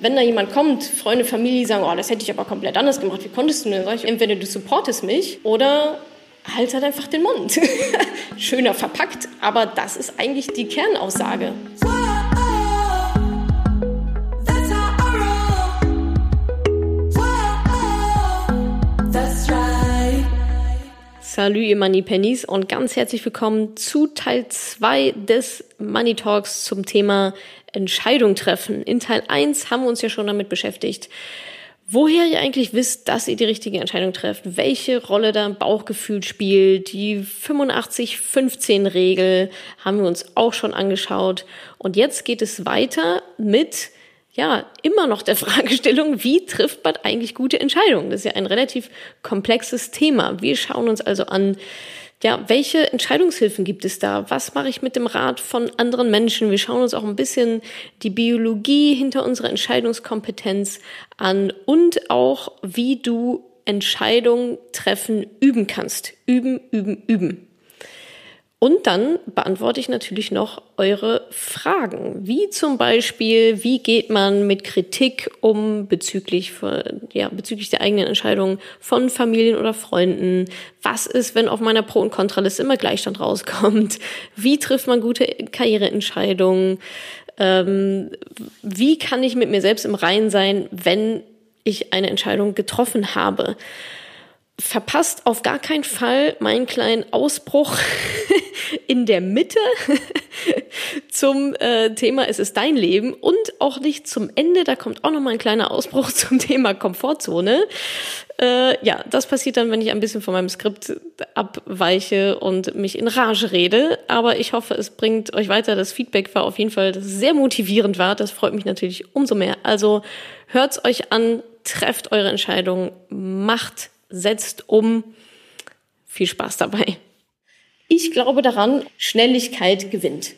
Wenn da jemand kommt, Freunde, Familie sagen, oh, das hätte ich aber komplett anders gemacht, wie konntest du denn? Sag ich, entweder du supportest mich oder halt halt einfach den Mund. Schöner verpackt, aber das ist eigentlich die Kernaussage. Salut, ihr Money Pennies und ganz herzlich willkommen zu Teil 2 des Money Talks zum Thema Entscheidung treffen. In Teil 1 haben wir uns ja schon damit beschäftigt, woher ihr eigentlich wisst, dass ihr die richtige Entscheidung trefft, welche Rolle da Bauchgefühl spielt, die 85-15-Regel haben wir uns auch schon angeschaut. Und jetzt geht es weiter mit ja, immer noch der Fragestellung, wie trifft man eigentlich gute Entscheidungen? Das ist ja ein relativ komplexes Thema. Wir schauen uns also an, ja, welche Entscheidungshilfen gibt es da? Was mache ich mit dem Rat von anderen Menschen? Wir schauen uns auch ein bisschen die Biologie hinter unserer Entscheidungskompetenz an und auch, wie du Entscheidungen treffen üben kannst. Üben, üben, üben. Und dann beantworte ich natürlich noch eure Fragen, wie zum Beispiel, wie geht man mit Kritik um bezüglich, ja, bezüglich der eigenen Entscheidungen von Familien oder Freunden? Was ist, wenn auf meiner Pro- und Kontraliste immer Gleichstand rauskommt? Wie trifft man gute Karriereentscheidungen? Ähm, wie kann ich mit mir selbst im Reinen sein, wenn ich eine Entscheidung getroffen habe? Verpasst auf gar keinen Fall meinen kleinen Ausbruch in der Mitte zum äh, Thema Es ist dein Leben und auch nicht zum Ende. Da kommt auch noch mal ein kleiner Ausbruch zum Thema Komfortzone. Äh, ja, das passiert dann, wenn ich ein bisschen von meinem Skript abweiche und mich in Rage rede. Aber ich hoffe, es bringt euch weiter. Das Feedback war auf jeden Fall, sehr motivierend war. Das freut mich natürlich umso mehr. Also hört's euch an, trefft eure Entscheidung, macht setzt um. Viel Spaß dabei. Ich glaube daran, Schnelligkeit gewinnt.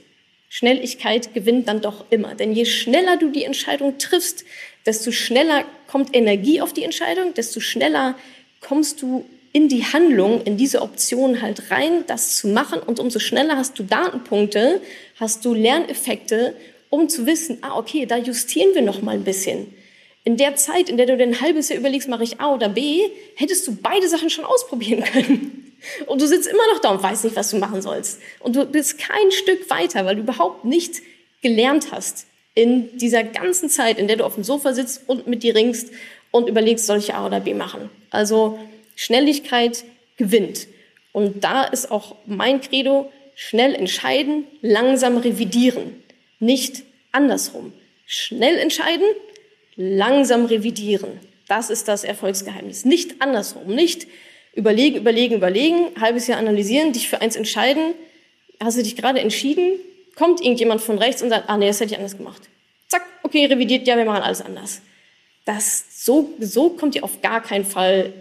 Schnelligkeit gewinnt dann doch immer. Denn je schneller du die Entscheidung triffst, desto schneller kommt Energie auf die Entscheidung, desto schneller kommst du in die Handlung, in diese Option halt rein, das zu machen. Und umso schneller hast du Datenpunkte, hast du Lerneffekte, um zu wissen, ah, okay, da justieren wir noch mal ein bisschen. In der Zeit, in der du dir ein halbes Jahr überlegst, mache ich A oder B, hättest du beide Sachen schon ausprobieren können. Und du sitzt immer noch da und weißt nicht, was du machen sollst. Und du bist kein Stück weiter, weil du überhaupt nicht gelernt hast in dieser ganzen Zeit, in der du auf dem Sofa sitzt und mit dir ringst und überlegst, soll ich A oder B machen. Also Schnelligkeit gewinnt. Und da ist auch mein Credo, schnell entscheiden, langsam revidieren. Nicht andersrum. Schnell entscheiden, langsam revidieren. Das ist das Erfolgsgeheimnis. Nicht andersrum. Nicht überlegen, überlegen, überlegen, halbes Jahr analysieren, dich für eins entscheiden. Hast du dich gerade entschieden? Kommt irgendjemand von rechts und sagt, ah nee, das hätte ich anders gemacht. Zack, okay, revidiert, ja, wir machen alles anders. Das, so, so kommt ihr auf gar keinen Fall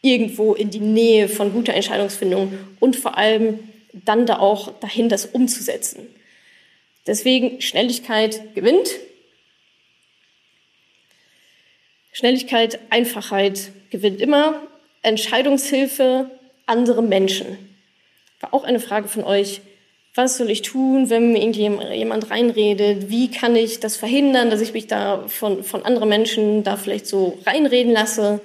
irgendwo in die Nähe von guter Entscheidungsfindung und vor allem dann da auch dahin, das umzusetzen. Deswegen Schnelligkeit gewinnt, Schnelligkeit, Einfachheit gewinnt immer. Entscheidungshilfe, andere Menschen. War auch eine Frage von euch. Was soll ich tun, wenn mir irgendjemand reinredet? Wie kann ich das verhindern, dass ich mich da von, von anderen Menschen da vielleicht so reinreden lasse?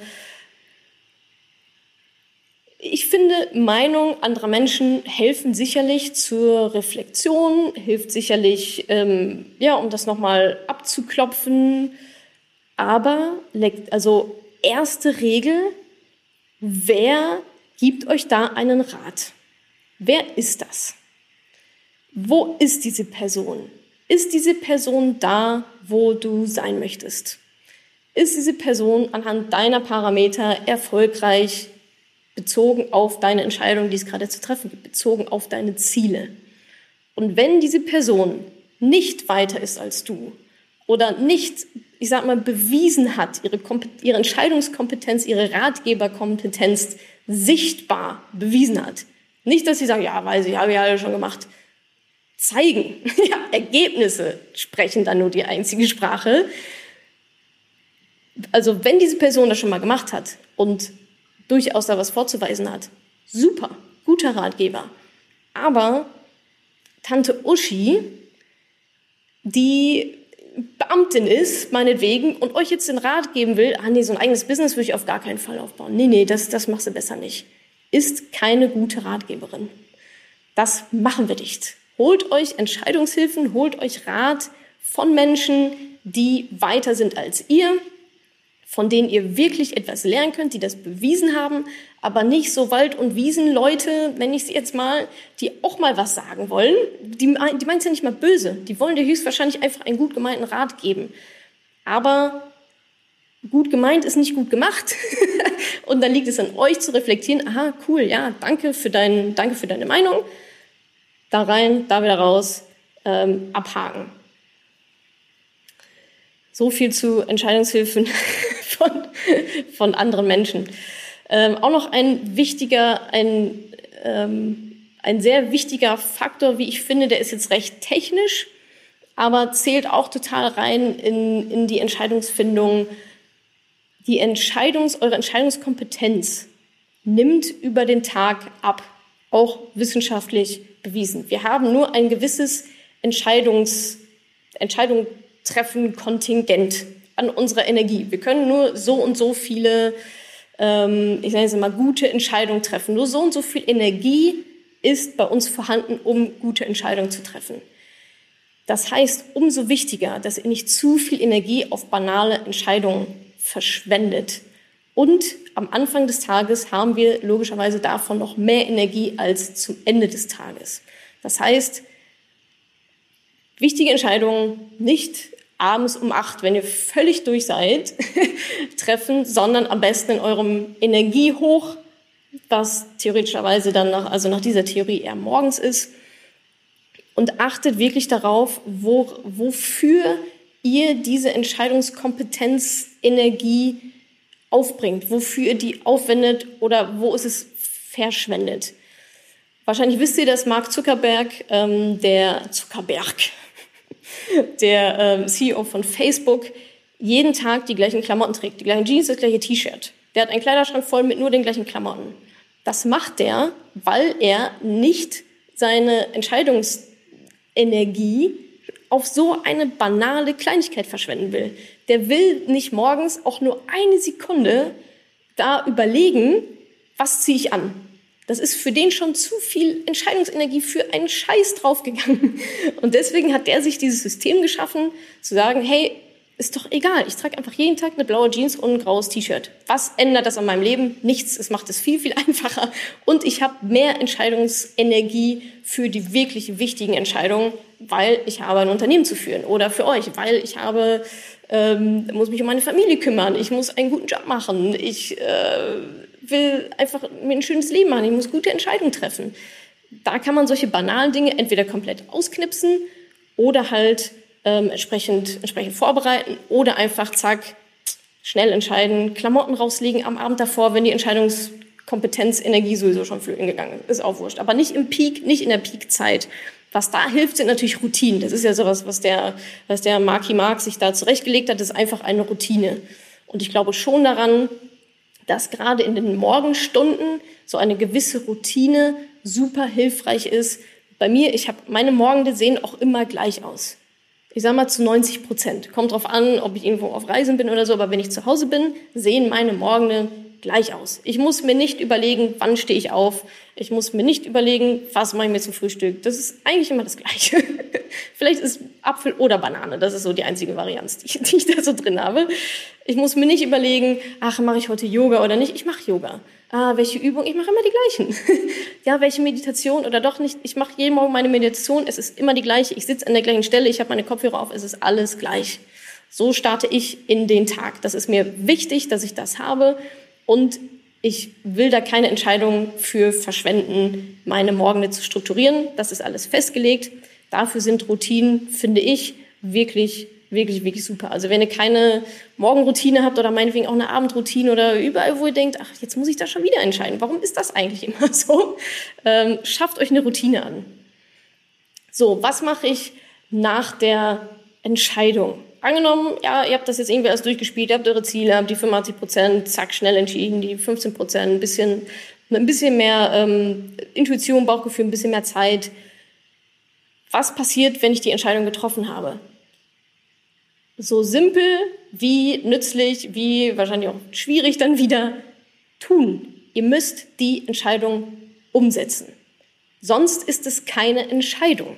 Ich finde, Meinung anderer Menschen helfen sicherlich zur Reflexion, hilft sicherlich, ähm, ja, um das nochmal abzuklopfen, aber, also erste Regel, wer gibt euch da einen Rat? Wer ist das? Wo ist diese Person? Ist diese Person da, wo du sein möchtest? Ist diese Person anhand deiner Parameter erfolgreich bezogen auf deine Entscheidung, die es gerade zu treffen gibt, bezogen auf deine Ziele? Und wenn diese Person nicht weiter ist als du oder nicht ich sag mal, bewiesen hat, ihre, ihre Entscheidungskompetenz, ihre Ratgeberkompetenz sichtbar bewiesen hat. Nicht, dass sie sagen, ja, weiß ich, habe ich ja schon gemacht. Zeigen. Ja, Ergebnisse sprechen dann nur die einzige Sprache. Also, wenn diese Person das schon mal gemacht hat und durchaus da was vorzuweisen hat, super, guter Ratgeber. Aber Tante Uschi, die Beamtin ist, meinetwegen, und euch jetzt den Rat geben will, ah nee, so ein eigenes Business würde ich auf gar keinen Fall aufbauen. Nee, nee, das, das machst du besser nicht. Ist keine gute Ratgeberin. Das machen wir nicht. Holt euch Entscheidungshilfen, holt euch Rat von Menschen, die weiter sind als ihr, von denen ihr wirklich etwas lernen könnt, die das bewiesen haben, aber nicht so Wald- und Wiesenleute, wenn ich sie jetzt mal, die auch mal was sagen wollen. Die, die meinen es ja nicht mal böse. Die wollen dir höchstwahrscheinlich einfach einen gut gemeinten Rat geben. Aber gut gemeint ist nicht gut gemacht. und dann liegt es an euch zu reflektieren, aha, cool, ja, danke für, dein, danke für deine Meinung. Da rein, da wieder raus, ähm, abhaken. So viel zu Entscheidungshilfen von, von anderen Menschen. Ähm, auch noch ein wichtiger, ein, ähm, ein sehr wichtiger Faktor, wie ich finde, der ist jetzt recht technisch, aber zählt auch total rein in, in die Entscheidungsfindung. Die Entscheidungs, eure Entscheidungskompetenz nimmt über den Tag ab, auch wissenschaftlich bewiesen. Wir haben nur ein gewisses Entscheidungs, Entscheidung treffen Kontingent an unserer Energie. Wir können nur so und so viele, ähm, ich nenne es mal, gute Entscheidungen treffen. Nur so und so viel Energie ist bei uns vorhanden, um gute Entscheidungen zu treffen. Das heißt, umso wichtiger, dass ihr nicht zu viel Energie auf banale Entscheidungen verschwendet. Und am Anfang des Tages haben wir logischerweise davon noch mehr Energie als zum Ende des Tages. Das heißt, wichtige Entscheidungen nicht abends um acht, wenn ihr völlig durch seid, treffen, sondern am besten in eurem Energiehoch, was theoretischerweise dann nach, also nach dieser Theorie eher morgens ist. Und achtet wirklich darauf, wo, wofür ihr diese Entscheidungskompetenz, Energie aufbringt, wofür ihr die aufwendet oder wo ist es verschwendet. Wahrscheinlich wisst ihr, dass Mark Zuckerberg, ähm, der Zuckerberg, der ähm, CEO von Facebook, jeden Tag die gleichen Klamotten trägt, die gleichen Jeans, das gleiche T-Shirt. Der hat einen Kleiderschrank voll mit nur den gleichen Klamotten. Das macht er, weil er nicht seine Entscheidungsenergie auf so eine banale Kleinigkeit verschwenden will. Der will nicht morgens auch nur eine Sekunde da überlegen, was ziehe ich an. Das ist für den schon zu viel Entscheidungsenergie für einen Scheiß draufgegangen. Und deswegen hat der sich dieses System geschaffen, zu sagen, hey, ist doch egal. Ich trage einfach jeden Tag eine blaue Jeans und ein graues T-Shirt. Was ändert das an meinem Leben? Nichts. Es macht es viel, viel einfacher. Und ich habe mehr Entscheidungsenergie für die wirklich wichtigen Entscheidungen, weil ich habe ein Unternehmen zu führen. Oder für euch, weil ich habe, ähm, muss mich um meine Familie kümmern. Ich muss einen guten Job machen. Ich äh, will einfach mir ein schönes Leben machen, ich muss gute Entscheidungen treffen. Da kann man solche banalen Dinge entweder komplett ausknipsen oder halt ähm, entsprechend, entsprechend vorbereiten oder einfach zack, schnell entscheiden, Klamotten rauslegen am Abend davor, wenn die Entscheidungskompetenz, Energie sowieso schon flöten gegangen ist, ist auch wurscht. Aber nicht im Peak, nicht in der Peakzeit. Was da hilft, sind natürlich Routinen. Das ist ja sowas, was der, was der Marky Mark sich da zurechtgelegt hat, das ist einfach eine Routine. Und ich glaube schon daran, dass gerade in den Morgenstunden so eine gewisse Routine super hilfreich ist. Bei mir, ich habe meine Morgende sehen auch immer gleich aus. Ich sage mal zu 90 Prozent. Kommt drauf an, ob ich irgendwo auf Reisen bin oder so, aber wenn ich zu Hause bin, sehen meine Morgende gleich aus. Ich muss mir nicht überlegen, wann stehe ich auf. Ich muss mir nicht überlegen, was mache ich mir zum Frühstück. Das ist eigentlich immer das Gleiche. Vielleicht ist Apfel oder Banane. Das ist so die einzige Varianz, die, die ich da so drin habe. Ich muss mir nicht überlegen, ach, mache ich heute Yoga oder nicht. Ich mache Yoga. Ah, welche Übung? Ich mache immer die gleichen. ja, welche Meditation oder doch nicht. Ich mache jeden Morgen meine Meditation. Es ist immer die gleiche. Ich sitze an der gleichen Stelle. Ich habe meine Kopfhörer auf. Es ist alles gleich. So starte ich in den Tag. Das ist mir wichtig, dass ich das habe. Und ich will da keine Entscheidung für verschwenden, meine Morgende zu strukturieren. Das ist alles festgelegt. Dafür sind Routinen, finde ich, wirklich, wirklich, wirklich super. Also wenn ihr keine Morgenroutine habt oder meinetwegen auch eine Abendroutine oder überall, wo ihr denkt, ach, jetzt muss ich da schon wieder entscheiden. Warum ist das eigentlich immer so? Ähm, schafft euch eine Routine an. So, was mache ich nach der Entscheidung? Angenommen, ja, ihr habt das jetzt irgendwie alles durchgespielt, ihr habt eure Ziele, habt die 85 Prozent, zack, schnell entschieden, die 15 Prozent, ein bisschen, ein bisschen mehr ähm, Intuition, Bauchgefühl, ein bisschen mehr Zeit. Was passiert, wenn ich die Entscheidung getroffen habe? So simpel wie nützlich, wie wahrscheinlich auch schwierig dann wieder tun. Ihr müsst die Entscheidung umsetzen. Sonst ist es keine Entscheidung.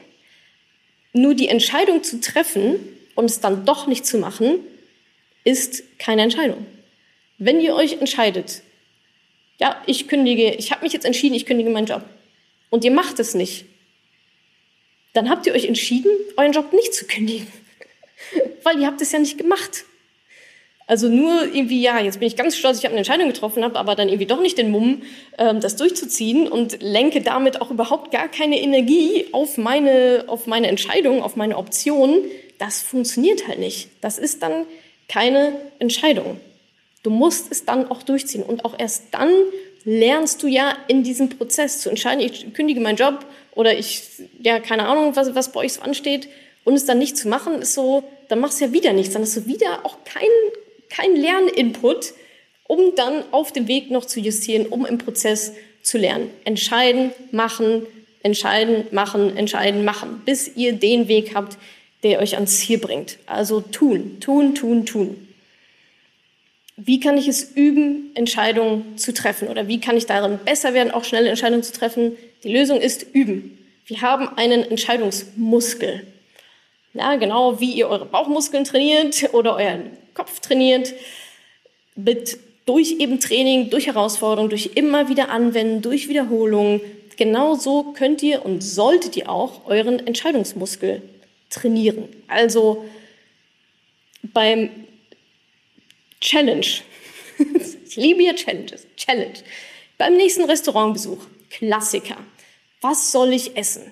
Nur die Entscheidung zu treffen und es dann doch nicht zu machen, ist keine Entscheidung. Wenn ihr euch entscheidet, ja, ich kündige, ich habe mich jetzt entschieden, ich kündige meinen Job und ihr macht es nicht, dann habt ihr euch entschieden, euren Job nicht zu kündigen, weil ihr habt es ja nicht gemacht. Also nur irgendwie, ja, jetzt bin ich ganz stolz, ich habe eine Entscheidung getroffen, habe aber dann irgendwie doch nicht den Mumm, ähm, das durchzuziehen und lenke damit auch überhaupt gar keine Energie auf meine, auf meine Entscheidung, auf meine Option. Das funktioniert halt nicht. Das ist dann keine Entscheidung. Du musst es dann auch durchziehen und auch erst dann lernst du ja in diesem Prozess zu entscheiden, ich kündige meinen Job oder ich, ja, keine Ahnung, was, was bei euch so ansteht und es dann nicht zu machen, ist so, dann machst du ja wieder nichts, dann hast du wieder auch keinen kein Lerninput, um dann auf dem Weg noch zu justieren, um im Prozess zu lernen. Entscheiden, machen, entscheiden, machen, entscheiden, machen, bis ihr den Weg habt, der euch ans Ziel bringt. Also tun, tun, tun, tun. Wie kann ich es üben, Entscheidungen zu treffen? Oder wie kann ich darin besser werden, auch schnelle Entscheidungen zu treffen? Die Lösung ist üben. Wir haben einen Entscheidungsmuskel. Ja, genau wie ihr eure Bauchmuskeln trainiert oder euren Kopf trainiert, mit durch eben Training, durch Herausforderungen, durch immer wieder Anwenden, durch Wiederholungen. Genauso könnt ihr und solltet ihr auch euren Entscheidungsmuskel trainieren. Also beim Challenge, ich liebe ja Challenges, Challenge, beim nächsten Restaurantbesuch, Klassiker. Was soll ich essen?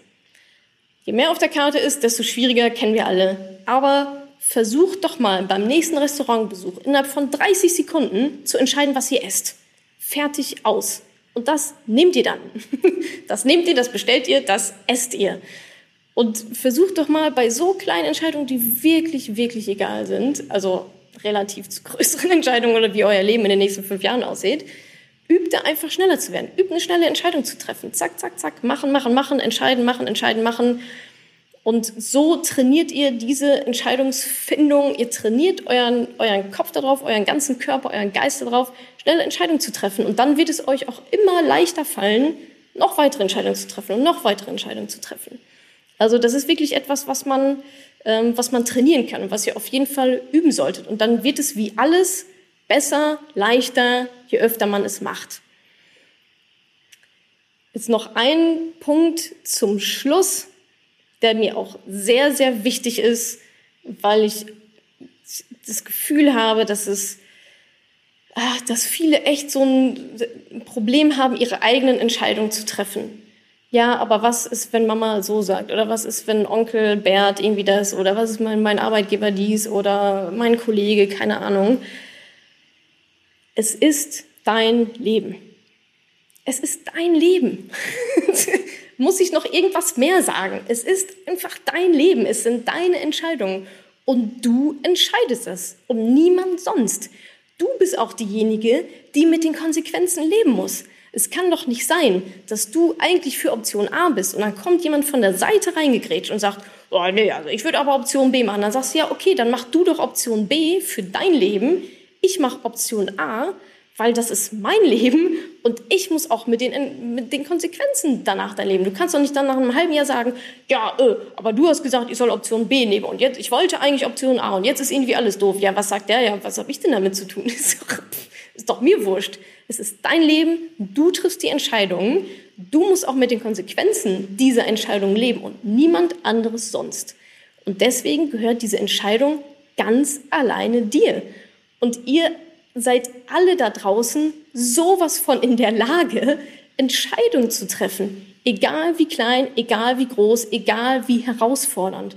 Je mehr auf der Karte ist, desto schwieriger kennen wir alle. Aber versucht doch mal beim nächsten Restaurantbesuch innerhalb von 30 Sekunden zu entscheiden, was ihr esst. Fertig aus. Und das nehmt ihr dann. Das nehmt ihr, das bestellt ihr, das esst ihr. Und versucht doch mal bei so kleinen Entscheidungen, die wirklich, wirklich egal sind, also relativ zu größeren Entscheidungen oder wie euer Leben in den nächsten fünf Jahren aussieht, übt da einfach schneller zu werden. Übt eine schnelle Entscheidung zu treffen. Zack, zack, zack, machen, machen, machen, entscheiden, machen, entscheiden, machen. Und so trainiert ihr diese Entscheidungsfindung, ihr trainiert euren, euren Kopf darauf, euren ganzen Körper, euren Geist darauf, schnelle Entscheidungen zu treffen. Und dann wird es euch auch immer leichter fallen, noch weitere Entscheidungen zu treffen und noch weitere Entscheidungen zu treffen. Also das ist wirklich etwas, was man, ähm, was man trainieren kann und was ihr auf jeden Fall üben solltet. Und dann wird es wie alles besser, leichter, je öfter man es macht. Jetzt noch ein Punkt zum Schluss der mir auch sehr, sehr wichtig ist, weil ich das Gefühl habe, dass es, ach, dass viele echt so ein Problem haben, ihre eigenen Entscheidungen zu treffen. Ja, aber was ist, wenn Mama so sagt? Oder was ist, wenn Onkel Bert irgendwie das? Oder was ist, mein, mein Arbeitgeber dies? Oder mein Kollege? Keine Ahnung. Es ist dein Leben. Es ist dein Leben. muss ich noch irgendwas mehr sagen. Es ist einfach dein Leben, es sind deine Entscheidungen und du entscheidest es und niemand sonst. Du bist auch diejenige, die mit den Konsequenzen leben muss. Es kann doch nicht sein, dass du eigentlich für Option A bist und dann kommt jemand von der Seite reingegrätscht und sagt, oh nee, also ich würde aber Option B machen. Dann sagst du, ja, okay, dann mach du doch Option B für dein Leben. Ich mache Option A weil das ist mein Leben und ich muss auch mit den, mit den Konsequenzen danach dein Leben. Du kannst doch nicht dann nach einem halben Jahr sagen, ja, äh, aber du hast gesagt, ich soll Option B nehmen und jetzt, ich wollte eigentlich Option A und jetzt ist irgendwie alles doof. Ja, was sagt der? Ja, was habe ich denn damit zu tun? Ist doch, ist doch mir wurscht. Es ist dein Leben, du triffst die Entscheidungen, du musst auch mit den Konsequenzen dieser Entscheidung leben und niemand anderes sonst. Und deswegen gehört diese Entscheidung ganz alleine dir. Und ihr seid alle da draußen sowas von in der Lage, Entscheidungen zu treffen. Egal wie klein, egal wie groß, egal wie herausfordernd.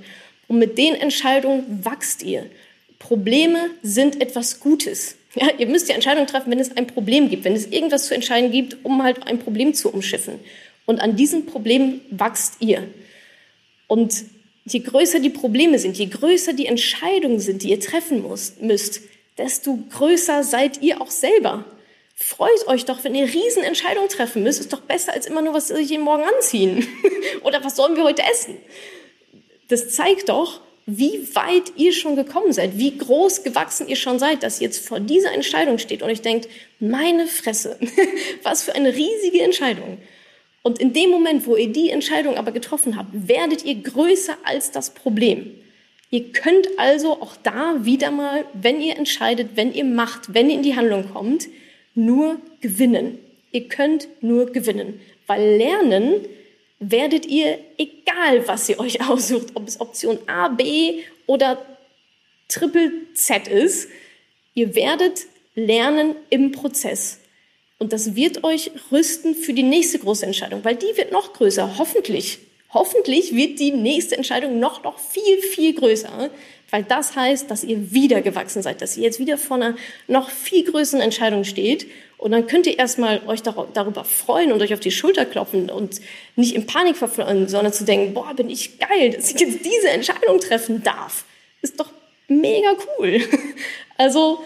Und mit den Entscheidungen wachst ihr. Probleme sind etwas Gutes. Ja, ihr müsst die Entscheidung treffen, wenn es ein Problem gibt, wenn es irgendwas zu entscheiden gibt, um halt ein Problem zu umschiffen. Und an diesem Problem wachst ihr. Und je größer die Probleme sind, je größer die Entscheidungen sind, die ihr treffen müsst, desto größer seid ihr auch selber. Freut euch doch, wenn ihr Riesenentscheidungen treffen müsst. Ist doch besser als immer nur, was soll ich jeden Morgen anziehen? Oder was sollen wir heute essen? Das zeigt doch, wie weit ihr schon gekommen seid, wie groß gewachsen ihr schon seid, dass ihr jetzt vor dieser Entscheidung steht und euch denkt, meine Fresse, was für eine riesige Entscheidung. Und in dem Moment, wo ihr die Entscheidung aber getroffen habt, werdet ihr größer als das Problem. Ihr könnt also auch da wieder mal, wenn ihr entscheidet, wenn ihr macht, wenn ihr in die Handlung kommt, nur gewinnen. Ihr könnt nur gewinnen, weil lernen werdet ihr, egal was ihr euch aussucht, ob es Option A, B oder Triple Z ist, ihr werdet lernen im Prozess. Und das wird euch rüsten für die nächste große Entscheidung, weil die wird noch größer, hoffentlich. Hoffentlich wird die nächste Entscheidung noch, noch viel, viel größer, weil das heißt, dass ihr wieder gewachsen seid, dass ihr jetzt wieder vor einer noch viel größeren Entscheidung steht. Und dann könnt ihr erstmal euch darüber freuen und euch auf die Schulter klopfen und nicht in Panik verfallen, sondern zu denken, boah, bin ich geil, dass ich jetzt diese Entscheidung treffen darf. Ist doch mega cool. Also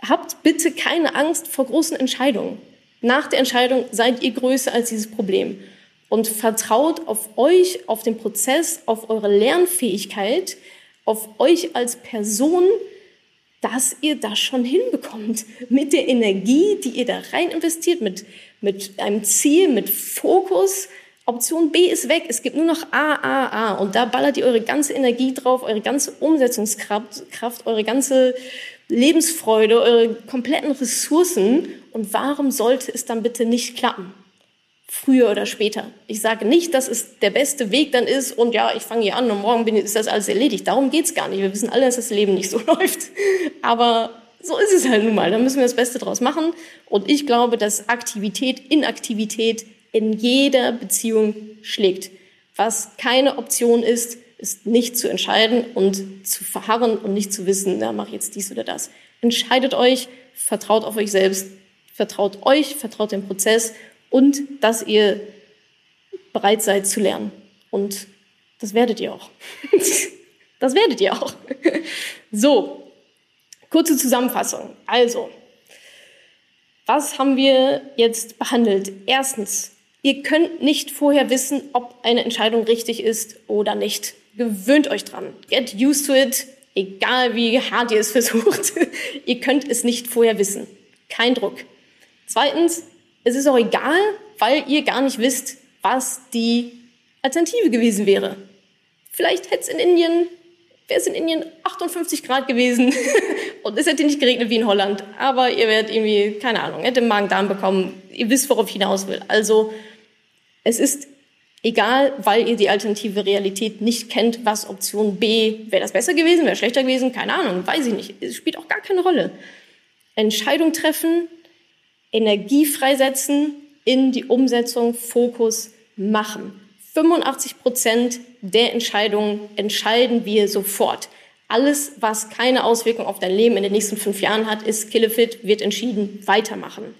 habt bitte keine Angst vor großen Entscheidungen. Nach der Entscheidung seid ihr größer als dieses Problem und vertraut auf euch, auf den Prozess, auf eure Lernfähigkeit, auf euch als Person, dass ihr das schon hinbekommt. Mit der Energie, die ihr da rein investiert, mit, mit einem Ziel, mit Fokus. Option B ist weg. Es gibt nur noch A, A, A. Und da ballert ihr eure ganze Energie drauf, eure ganze Umsetzungskraft, Kraft, eure ganze Lebensfreude, eure kompletten Ressourcen. Und warum sollte es dann bitte nicht klappen? Früher oder später. Ich sage nicht, dass es der beste Weg dann ist und ja, ich fange hier an und morgen bin, ist das alles erledigt. Darum geht's gar nicht. Wir wissen alle, dass das Leben nicht so läuft. Aber so ist es halt nun mal. Da müssen wir das Beste draus machen. Und ich glaube, dass Aktivität, Inaktivität in jeder Beziehung schlägt. Was keine Option ist, ist nicht zu entscheiden und zu verharren und nicht zu wissen, na, mach jetzt dies oder das. Entscheidet euch, vertraut auf euch selbst, vertraut euch, vertraut dem Prozess und dass ihr bereit seid zu lernen. Und das werdet ihr auch. Das werdet ihr auch. So, kurze Zusammenfassung. Also, was haben wir jetzt behandelt? Erstens, ihr könnt nicht vorher wissen, ob eine Entscheidung richtig ist oder nicht. Gewöhnt euch dran. Get used to it, egal wie hart ihr es versucht. ihr könnt es nicht vorher wissen. Kein Druck. Zweitens, es ist auch egal, weil ihr gar nicht wisst, was die Alternative gewesen wäre. Vielleicht hätte es in Indien, wäre es in Indien 58 Grad gewesen und es hätte nicht geregnet wie in Holland. Aber ihr werdet irgendwie, keine Ahnung, hätte Magen-Darm bekommen. Ihr wisst, worauf ich hinaus will. Also, es ist egal, weil ihr die alternative Realität nicht kennt, was Option B, wäre das besser gewesen, wäre schlechter gewesen, keine Ahnung, weiß ich nicht. Es spielt auch gar keine Rolle. Entscheidung treffen, Energie freisetzen, in die Umsetzung Fokus machen. 85 Prozent der Entscheidungen entscheiden wir sofort. Alles, was keine Auswirkung auf dein Leben in den nächsten fünf Jahren hat, ist Killefit, wird entschieden, weitermachen.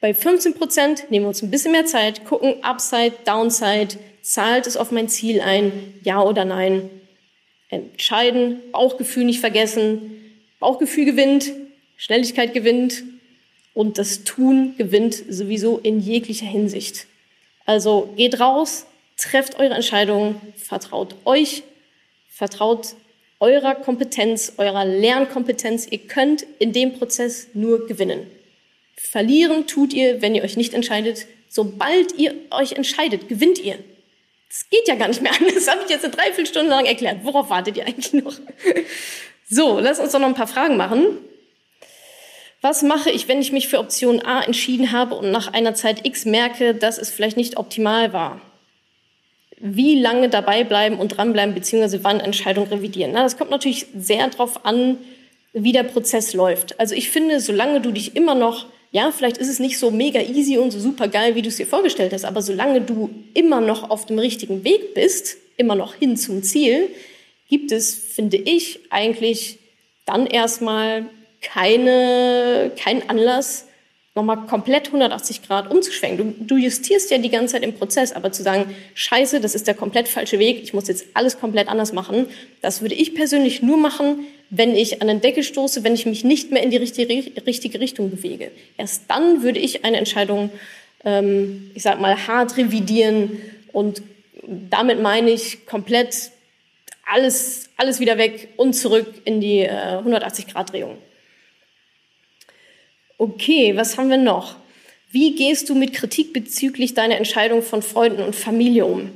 Bei 15 Prozent nehmen wir uns ein bisschen mehr Zeit, gucken Upside, Downside, zahlt es auf mein Ziel ein, ja oder nein. Entscheiden, Bauchgefühl nicht vergessen. Bauchgefühl gewinnt, Schnelligkeit gewinnt, und das Tun gewinnt sowieso in jeglicher Hinsicht. Also geht raus, trefft eure Entscheidungen, vertraut euch, vertraut eurer Kompetenz, eurer Lernkompetenz. Ihr könnt in dem Prozess nur gewinnen. Verlieren tut ihr, wenn ihr euch nicht entscheidet. Sobald ihr euch entscheidet, gewinnt ihr. Das geht ja gar nicht mehr anders. Das habe ich jetzt eine Dreiviertelstunde lang erklärt. Worauf wartet ihr eigentlich noch? So, lass uns doch noch ein paar Fragen machen. Was mache ich, wenn ich mich für Option A entschieden habe und nach einer Zeit X merke, dass es vielleicht nicht optimal war? Wie lange dabei bleiben und dranbleiben, beziehungsweise wann Entscheidungen revidieren? Na, das kommt natürlich sehr darauf an, wie der Prozess läuft. Also ich finde, solange du dich immer noch, ja, vielleicht ist es nicht so mega easy und so super geil, wie du es dir vorgestellt hast, aber solange du immer noch auf dem richtigen Weg bist, immer noch hin zum Ziel, gibt es, finde ich, eigentlich dann erstmal keine, kein Anlass, nochmal komplett 180 Grad umzuschwenken. Du, du justierst ja die ganze Zeit im Prozess, aber zu sagen, scheiße, das ist der komplett falsche Weg, ich muss jetzt alles komplett anders machen, das würde ich persönlich nur machen, wenn ich an den Deckel stoße, wenn ich mich nicht mehr in die richtige, richtige Richtung bewege. Erst dann würde ich eine Entscheidung, ähm, ich sag mal, hart revidieren und damit meine ich komplett alles, alles wieder weg und zurück in die äh, 180-Grad-Drehung. Okay, was haben wir noch? Wie gehst du mit Kritik bezüglich deiner Entscheidung von Freunden und Familie um?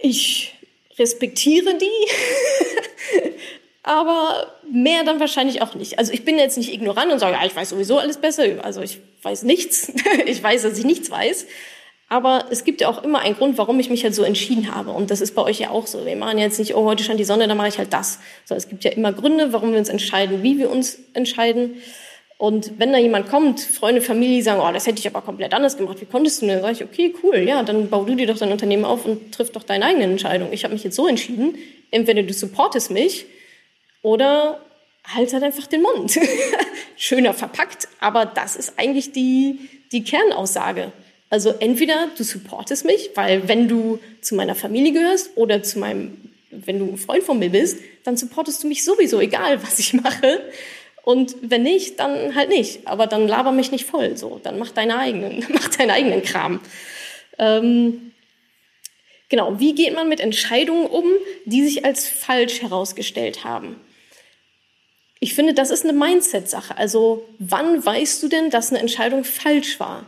Ich respektiere die, aber mehr dann wahrscheinlich auch nicht. Also ich bin jetzt nicht ignorant und sage, ja, ich weiß sowieso alles besser. Also ich weiß nichts. ich weiß, dass ich nichts weiß. Aber es gibt ja auch immer einen Grund, warum ich mich halt so entschieden habe. Und das ist bei euch ja auch so. Wir machen jetzt nicht, oh, heute scheint die Sonne, dann mache ich halt das. So, es gibt ja immer Gründe, warum wir uns entscheiden, wie wir uns entscheiden. Und wenn da jemand kommt, Freunde, Familie sagen, oh, das hätte ich aber komplett anders gemacht, wie konntest du denn? Dann sage ich, okay, cool, ja, dann bau du dir doch dein Unternehmen auf und triff doch deine eigene Entscheidung. Ich habe mich jetzt so entschieden, entweder du supportest mich oder halt halt einfach den Mund. Schöner verpackt, aber das ist eigentlich die, die Kernaussage. Also entweder du supportest mich, weil wenn du zu meiner Familie gehörst oder zu meinem, wenn du ein Freund von mir bist, dann supportest du mich sowieso, egal was ich mache. Und wenn nicht, dann halt nicht. Aber dann laber mich nicht voll. So, dann mach deinen eigenen, mach deinen eigenen Kram. Ähm, genau. Wie geht man mit Entscheidungen um, die sich als falsch herausgestellt haben? Ich finde, das ist eine Mindset-Sache. Also, wann weißt du denn, dass eine Entscheidung falsch war?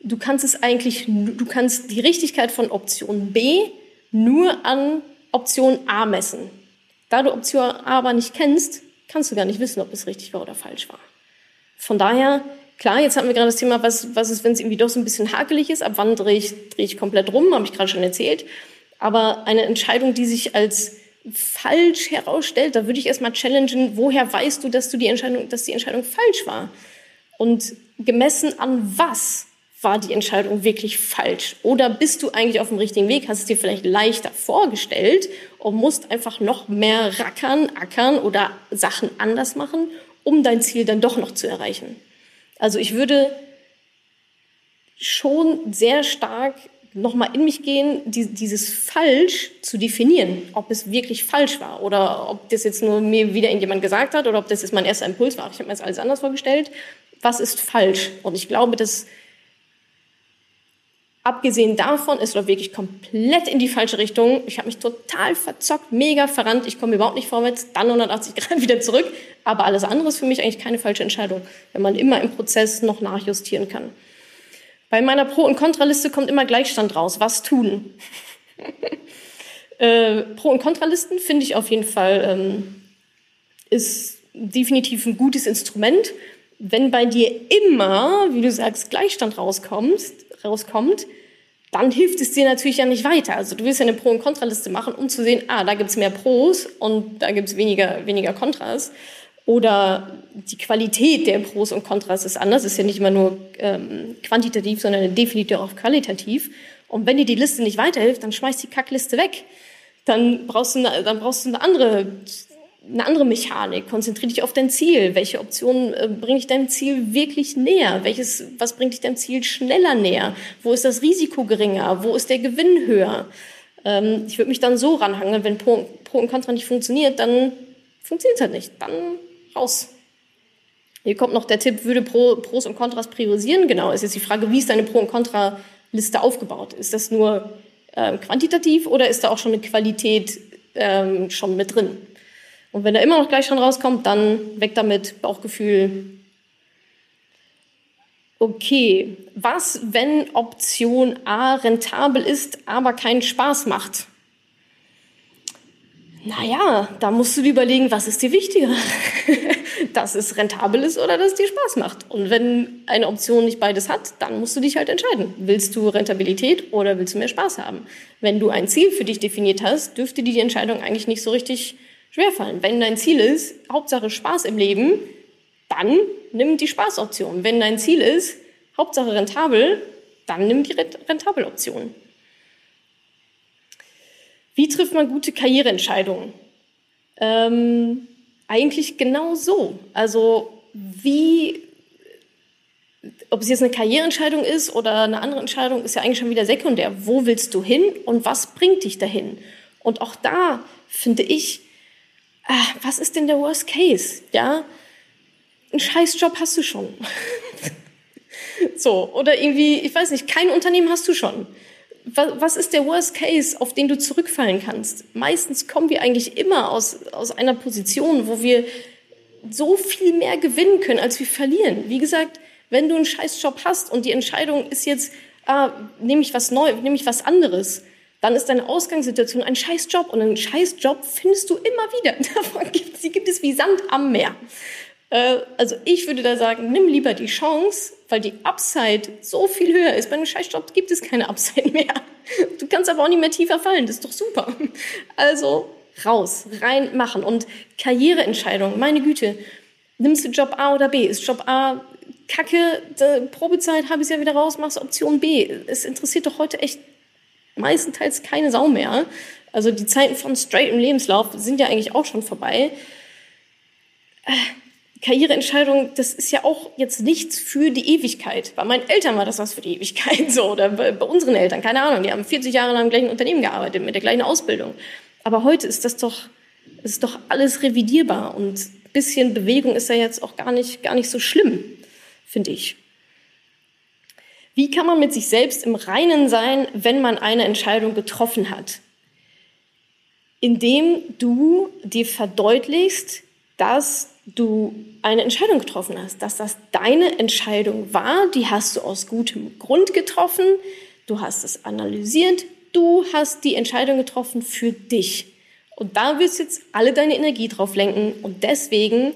Du kannst es eigentlich, du kannst die Richtigkeit von Option B nur an Option A messen. Da du Option A aber nicht kennst, kannst du gar nicht wissen, ob es richtig war oder falsch war. Von daher, klar, jetzt hatten wir gerade das Thema, was, was ist, wenn es irgendwie doch so ein bisschen hakelig ist, ab wann drehe ich, drehe ich komplett rum, habe ich gerade schon erzählt. Aber eine Entscheidung, die sich als falsch herausstellt, da würde ich erstmal challengen, woher weißt du, dass du die Entscheidung, dass die Entscheidung falsch war? Und gemessen an was war die Entscheidung wirklich falsch? Oder bist du eigentlich auf dem richtigen Weg? Hast es dir vielleicht leichter vorgestellt und musst einfach noch mehr rackern, ackern oder Sachen anders machen, um dein Ziel dann doch noch zu erreichen? Also ich würde schon sehr stark nochmal in mich gehen, dieses falsch zu definieren, ob es wirklich falsch war oder ob das jetzt nur mir wieder irgendjemand gesagt hat oder ob das jetzt mein erster Impuls war. Ich habe mir das alles anders vorgestellt. Was ist falsch? Und ich glaube, dass Abgesehen davon, es läuft wirklich komplett in die falsche Richtung. Ich habe mich total verzockt, mega verrannt. Ich komme überhaupt nicht vorwärts, dann 180 Grad wieder zurück. Aber alles andere ist für mich eigentlich keine falsche Entscheidung, wenn man immer im Prozess noch nachjustieren kann. Bei meiner Pro- und Kontraliste kommt immer Gleichstand raus. Was tun? äh, Pro- und Kontralisten finde ich auf jeden Fall ähm, ist definitiv ein gutes Instrument. Wenn bei dir immer, wie du sagst, Gleichstand rauskommst, rauskommt, dann hilft es dir natürlich ja nicht weiter. Also du willst ja eine Pro- und Kontraliste machen, um zu sehen, ah, da gibt es mehr Pros und da gibt es weniger, weniger Kontras. Oder die Qualität der Pros und Kontras ist anders, ist ja nicht immer nur ähm, quantitativ, sondern definitiv auch qualitativ. Und wenn dir die Liste nicht weiterhilft, dann schmeißt die Kackliste weg. Dann brauchst du eine, dann brauchst du eine andere eine andere Mechanik. Konzentriere dich auf dein Ziel. Welche Optionen äh, bringt dich deinem Ziel wirklich näher? Welches, was bringt dich deinem Ziel schneller näher? Wo ist das Risiko geringer? Wo ist der Gewinn höher? Ähm, ich würde mich dann so ranhangen, wenn Pro, Pro und Contra nicht funktioniert, dann funktioniert es halt nicht. Dann raus. Hier kommt noch der Tipp, würde Pro, Pros und Kontras priorisieren? Genau, ist jetzt die Frage, wie ist deine Pro- und Kontra-Liste aufgebaut? Ist das nur äh, quantitativ oder ist da auch schon eine Qualität ähm, schon mit drin? Und wenn er immer noch gleich schon rauskommt, dann weg damit, Bauchgefühl. Okay, was, wenn Option A rentabel ist, aber keinen Spaß macht? Naja, da musst du dir überlegen, was ist dir wichtiger? dass es rentabel ist oder dass es dir Spaß macht. Und wenn eine Option nicht beides hat, dann musst du dich halt entscheiden. Willst du Rentabilität oder willst du mehr Spaß haben? Wenn du ein Ziel für dich definiert hast, dürfte die Entscheidung eigentlich nicht so richtig schwerfallen. Wenn dein Ziel ist, Hauptsache Spaß im Leben, dann nimm die Spaßoption. Wenn dein Ziel ist, Hauptsache rentabel, dann nimm die Rentabeloption. Wie trifft man gute Karriereentscheidungen? Ähm, eigentlich genau so. Also wie, ob es jetzt eine Karriereentscheidung ist oder eine andere Entscheidung, ist ja eigentlich schon wieder sekundär. Wo willst du hin und was bringt dich dahin? Und auch da finde ich, was ist denn der Worst Case? Ja, einen Scheißjob hast du schon. so, oder irgendwie, ich weiß nicht, kein Unternehmen hast du schon. was ist der Worst Case, auf den du zurückfallen kannst? Meistens kommen wir eigentlich immer aus, aus einer Position, wo wir so viel mehr gewinnen können, als wir verlieren. Wie gesagt, wenn du einen Scheißjob hast und die Entscheidung ist jetzt, ah, nehme ich was Neues, nehme ich was anderes, dann ist deine Ausgangssituation ein Scheißjob und einen Scheißjob findest du immer wieder. Davon gibt, sie gibt es wie Sand am Meer. Äh, also ich würde da sagen, nimm lieber die Chance, weil die Upside so viel höher ist. Bei einem Scheißjob gibt es keine Upside mehr. Du kannst aber auch nicht mehr tiefer fallen, das ist doch super. Also raus, rein machen und Karriereentscheidung, meine Güte, nimmst du Job A oder B? Ist Job A Kacke, Probezeit habe ich ja wieder raus, machst Option B. Es interessiert doch heute echt meistenteils keine Sau mehr. Also die Zeiten von straight im Lebenslauf sind ja eigentlich auch schon vorbei. Äh, Karriereentscheidung, das ist ja auch jetzt nichts für die Ewigkeit. Bei meinen Eltern war das was für die Ewigkeit, so, oder bei, bei unseren Eltern, keine Ahnung, die haben 40 Jahre lang im gleichen Unternehmen gearbeitet, mit der gleichen Ausbildung. Aber heute ist das doch, ist doch alles revidierbar und ein bisschen Bewegung ist ja jetzt auch gar nicht, gar nicht so schlimm, finde ich. Wie kann man mit sich selbst im Reinen sein, wenn man eine Entscheidung getroffen hat? Indem du dir verdeutlichst, dass du eine Entscheidung getroffen hast, dass das deine Entscheidung war, die hast du aus gutem Grund getroffen, du hast es analysiert, du hast die Entscheidung getroffen für dich. Und da willst du jetzt alle deine Energie drauf lenken und deswegen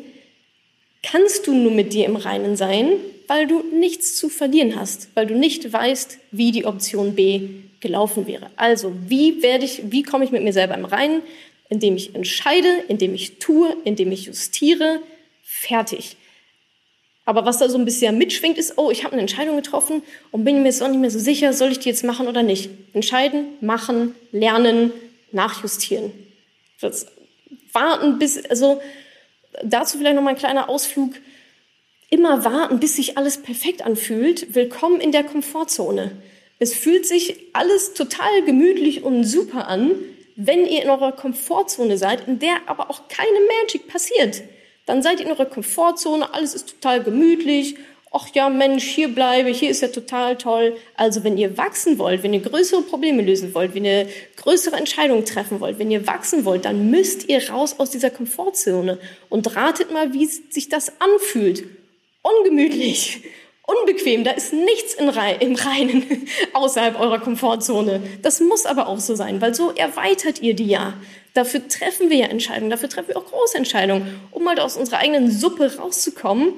kannst du nur mit dir im Reinen sein, weil du nichts zu verlieren hast, weil du nicht weißt, wie die Option B gelaufen wäre. Also, wie werde ich, wie komme ich mit mir selber im Reinen? Indem ich entscheide, indem ich tue, indem ich justiere, fertig. Aber was da so ein bisschen mitschwingt, ist, oh, ich habe eine Entscheidung getroffen und bin mir jetzt auch nicht mehr so sicher, soll ich die jetzt machen oder nicht. Entscheiden, machen, lernen, nachjustieren. Das warten bis, also dazu vielleicht noch mal ein kleiner Ausflug immer warten, bis sich alles perfekt anfühlt. Willkommen in der Komfortzone. Es fühlt sich alles total gemütlich und super an, wenn ihr in eurer Komfortzone seid, in der aber auch keine Magic passiert. Dann seid ihr in eurer Komfortzone, alles ist total gemütlich. Ach ja, Mensch, hier bleibe, hier ist ja total toll. Also wenn ihr wachsen wollt, wenn ihr größere Probleme lösen wollt, wenn ihr größere Entscheidungen treffen wollt, wenn ihr wachsen wollt, dann müsst ihr raus aus dieser Komfortzone und ratet mal, wie sich das anfühlt ungemütlich, unbequem. Da ist nichts im Reinen außerhalb eurer Komfortzone. Das muss aber auch so sein, weil so erweitert ihr die ja. Dafür treffen wir ja Entscheidungen, dafür treffen wir auch große Entscheidungen, um mal aus unserer eigenen Suppe rauszukommen,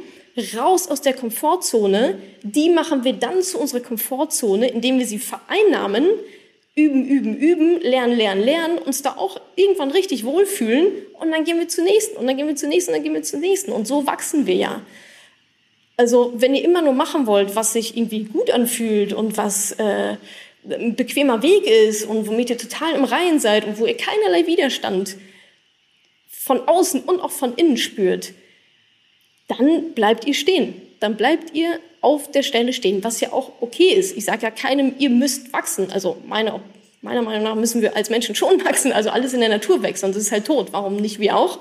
raus aus der Komfortzone. Die machen wir dann zu unserer Komfortzone, indem wir sie vereinnahmen, üben, üben, üben, lernen, lernen, lernen, uns da auch irgendwann richtig wohlfühlen und dann gehen wir zur nächsten und dann gehen wir zur nächsten und dann gehen wir zur nächsten und so wachsen wir ja. Also wenn ihr immer nur machen wollt, was sich irgendwie gut anfühlt und was äh, ein bequemer Weg ist und womit ihr total im Reinen seid und wo ihr keinerlei Widerstand von außen und auch von innen spürt, dann bleibt ihr stehen. Dann bleibt ihr auf der Stelle stehen, was ja auch okay ist. Ich sage ja keinem, ihr müsst wachsen. Also meine, meiner Meinung nach müssen wir als Menschen schon wachsen. Also alles in der Natur wächst, sonst ist es halt tot. Warum nicht wir auch?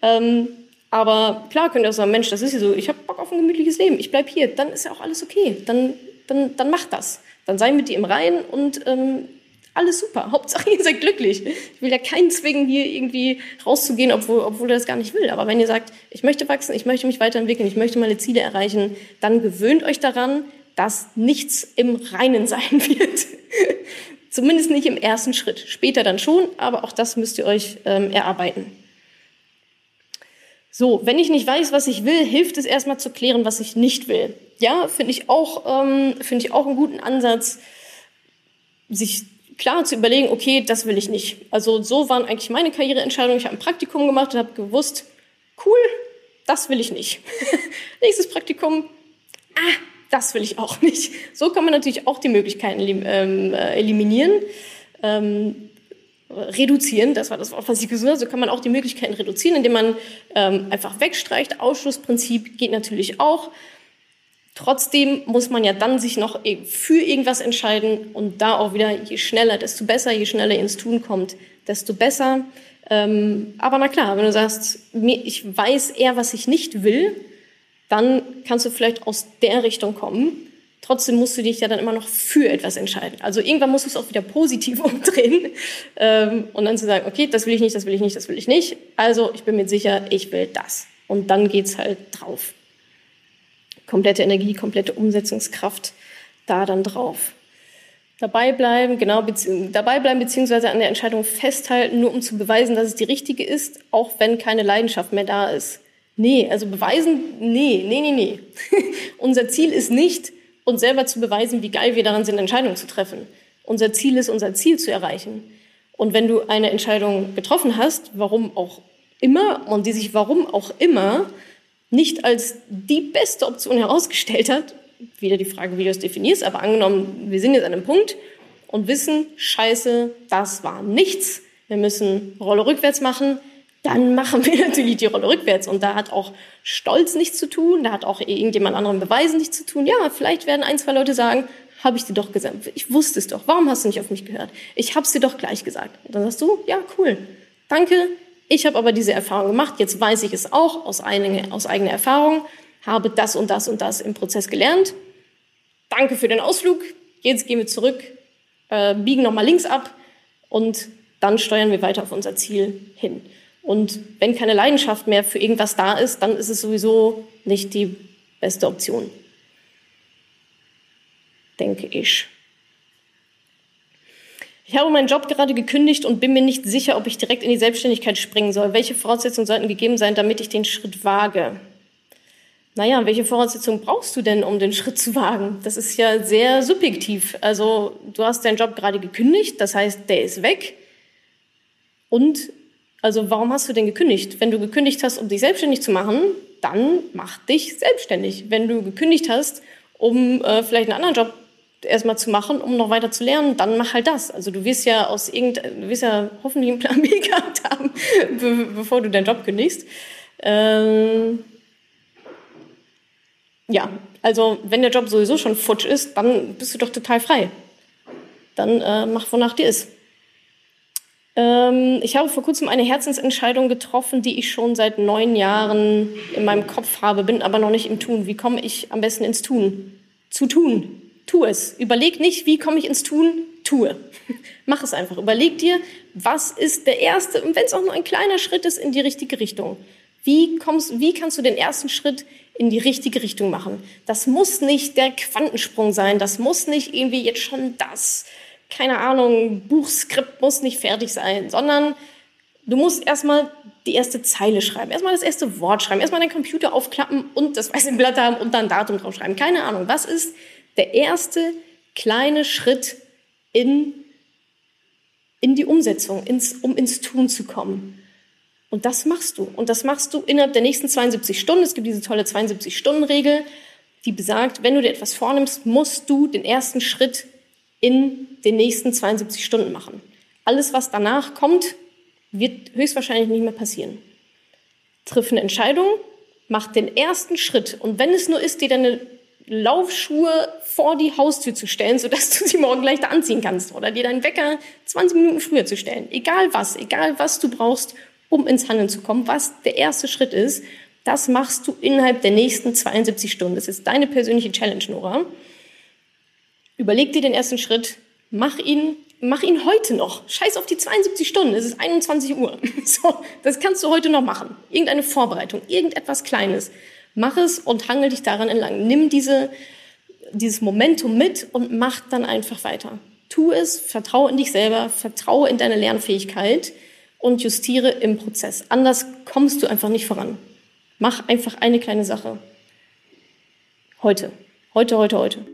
Ähm, aber klar könnt ihr auch sagen, Mensch, das ist ja so, ich habe Bock auf ein gemütliches Leben, ich bleib hier, dann ist ja auch alles okay. Dann, dann, dann macht das. Dann sei mit dir im Reinen und ähm, alles super. Hauptsache ihr seid glücklich. Ich will ja keinen zwingen, hier irgendwie rauszugehen, obwohl, obwohl er das gar nicht will. Aber wenn ihr sagt, ich möchte wachsen, ich möchte mich weiterentwickeln, ich möchte meine Ziele erreichen, dann gewöhnt euch daran, dass nichts im Reinen sein wird. Zumindest nicht im ersten Schritt. Später dann schon, aber auch das müsst ihr euch ähm, erarbeiten. So, wenn ich nicht weiß, was ich will, hilft es erstmal zu klären, was ich nicht will. Ja, finde ich auch, ähm, finde ich auch einen guten Ansatz, sich klar zu überlegen, okay, das will ich nicht. Also so waren eigentlich meine Karriereentscheidungen. Ich habe ein Praktikum gemacht und habe gewusst, cool, das will ich nicht. Nächstes Praktikum, ah, das will ich auch nicht. So kann man natürlich auch die Möglichkeiten ähm, äh, eliminieren. Ähm, reduzieren, das war das Wort, was ich gesucht habe, so kann man auch die Möglichkeiten reduzieren, indem man ähm, einfach wegstreicht. Ausschlussprinzip geht natürlich auch. Trotzdem muss man ja dann sich noch für irgendwas entscheiden und da auch wieder, je schneller, desto besser, je schneller ihr ins Tun kommt, desto besser. Ähm, aber na klar, wenn du sagst, ich weiß eher, was ich nicht will, dann kannst du vielleicht aus der Richtung kommen, Trotzdem musst du dich ja dann immer noch für etwas entscheiden. Also irgendwann musst du es auch wieder positiv umdrehen ähm, und dann zu sagen, okay, das will ich nicht, das will ich nicht, das will ich nicht. Also ich bin mir sicher, ich will das. Und dann geht's halt drauf. Komplette Energie, komplette Umsetzungskraft da dann drauf. Dabei bleiben, genau, dabei bleiben beziehungsweise an der Entscheidung festhalten, nur um zu beweisen, dass es die richtige ist, auch wenn keine Leidenschaft mehr da ist. Nee, also beweisen, nee, nee, nee, nee. Unser Ziel ist nicht, uns selber zu beweisen, wie geil wir daran sind, Entscheidungen zu treffen. Unser Ziel ist, unser Ziel zu erreichen. Und wenn du eine Entscheidung getroffen hast, warum auch immer, und die sich warum auch immer nicht als die beste Option herausgestellt hat, wieder die Frage, wie du es definierst, aber angenommen, wir sind jetzt an einem Punkt und wissen, scheiße, das war nichts, wir müssen Rolle rückwärts machen, dann machen wir natürlich die Rolle rückwärts. Und da hat auch Stolz nichts zu tun, da hat auch irgendjemand anderen Beweisen nichts zu tun. Ja, vielleicht werden ein, zwei Leute sagen, habe ich dir doch gesagt. Ich wusste es doch. Warum hast du nicht auf mich gehört? Ich habe es dir doch gleich gesagt. Und dann sagst du, ja, cool. Danke. Ich habe aber diese Erfahrung gemacht. Jetzt weiß ich es auch aus, einige, aus eigener Erfahrung. Habe das und das und das im Prozess gelernt. Danke für den Ausflug. Jetzt gehen wir zurück, äh, biegen nochmal links ab und dann steuern wir weiter auf unser Ziel hin. Und wenn keine Leidenschaft mehr für irgendwas da ist, dann ist es sowieso nicht die beste Option. Denke ich. Ich habe meinen Job gerade gekündigt und bin mir nicht sicher, ob ich direkt in die Selbstständigkeit springen soll. Welche Voraussetzungen sollten gegeben sein, damit ich den Schritt wage? Naja, welche Voraussetzungen brauchst du denn, um den Schritt zu wagen? Das ist ja sehr subjektiv. Also du hast deinen Job gerade gekündigt, das heißt, der ist weg. Und also warum hast du denn gekündigt? Wenn du gekündigt hast, um dich selbstständig zu machen, dann mach dich selbstständig. Wenn du gekündigt hast, um äh, vielleicht einen anderen Job erstmal zu machen, um noch weiter zu lernen, dann mach halt das. Also du wirst ja aus irgend, du wirst ja hoffentlich einen Plan B gehabt haben, be bevor du deinen Job kündigst. Ähm ja, also wenn der Job sowieso schon futsch ist, dann bist du doch total frei. Dann äh, mach, wonach dir ist. Ähm, ich habe vor kurzem eine Herzensentscheidung getroffen, die ich schon seit neun Jahren in meinem Kopf habe, bin aber noch nicht im Tun. Wie komme ich am besten ins Tun? Zu tun. Tu es. Überleg nicht, wie komme ich ins Tun? Tue. Mach es einfach. Überleg dir, was ist der erste, und wenn es auch nur ein kleiner Schritt ist, in die richtige Richtung. Wie, kommst, wie kannst du den ersten Schritt in die richtige Richtung machen? Das muss nicht der Quantensprung sein. Das muss nicht irgendwie jetzt schon das keine Ahnung, Buchskript muss nicht fertig sein, sondern du musst erstmal die erste Zeile schreiben, erstmal das erste Wort schreiben, erstmal deinen Computer aufklappen und das weiße Blatt haben und dann Datum draufschreiben. Keine Ahnung. Was ist der erste kleine Schritt in, in die Umsetzung, ins, um ins Tun zu kommen? Und das machst du. Und das machst du innerhalb der nächsten 72 Stunden. Es gibt diese tolle 72-Stunden-Regel, die besagt, wenn du dir etwas vornimmst, musst du den ersten Schritt in den nächsten 72 Stunden machen. Alles, was danach kommt, wird höchstwahrscheinlich nicht mehr passieren. Triff eine Entscheidung, mach den ersten Schritt und wenn es nur ist, dir deine Laufschuhe vor die Haustür zu stellen, sodass du sie morgen leichter anziehen kannst oder dir deinen Wecker 20 Minuten früher zu stellen. Egal was, egal was du brauchst, um ins Handeln zu kommen, was der erste Schritt ist, das machst du innerhalb der nächsten 72 Stunden. Das ist deine persönliche Challenge, Nora. Überleg dir den ersten Schritt, mach ihn, mach ihn heute noch. Scheiß auf die 72 Stunden, es ist 21 Uhr. So, das kannst du heute noch machen. Irgendeine Vorbereitung, irgendetwas Kleines. Mach es und hangel dich daran entlang. Nimm diese, dieses Momentum mit und mach dann einfach weiter. Tu es, vertraue in dich selber, vertraue in deine Lernfähigkeit und justiere im Prozess. Anders kommst du einfach nicht voran. Mach einfach eine kleine Sache. Heute. Heute, heute, heute.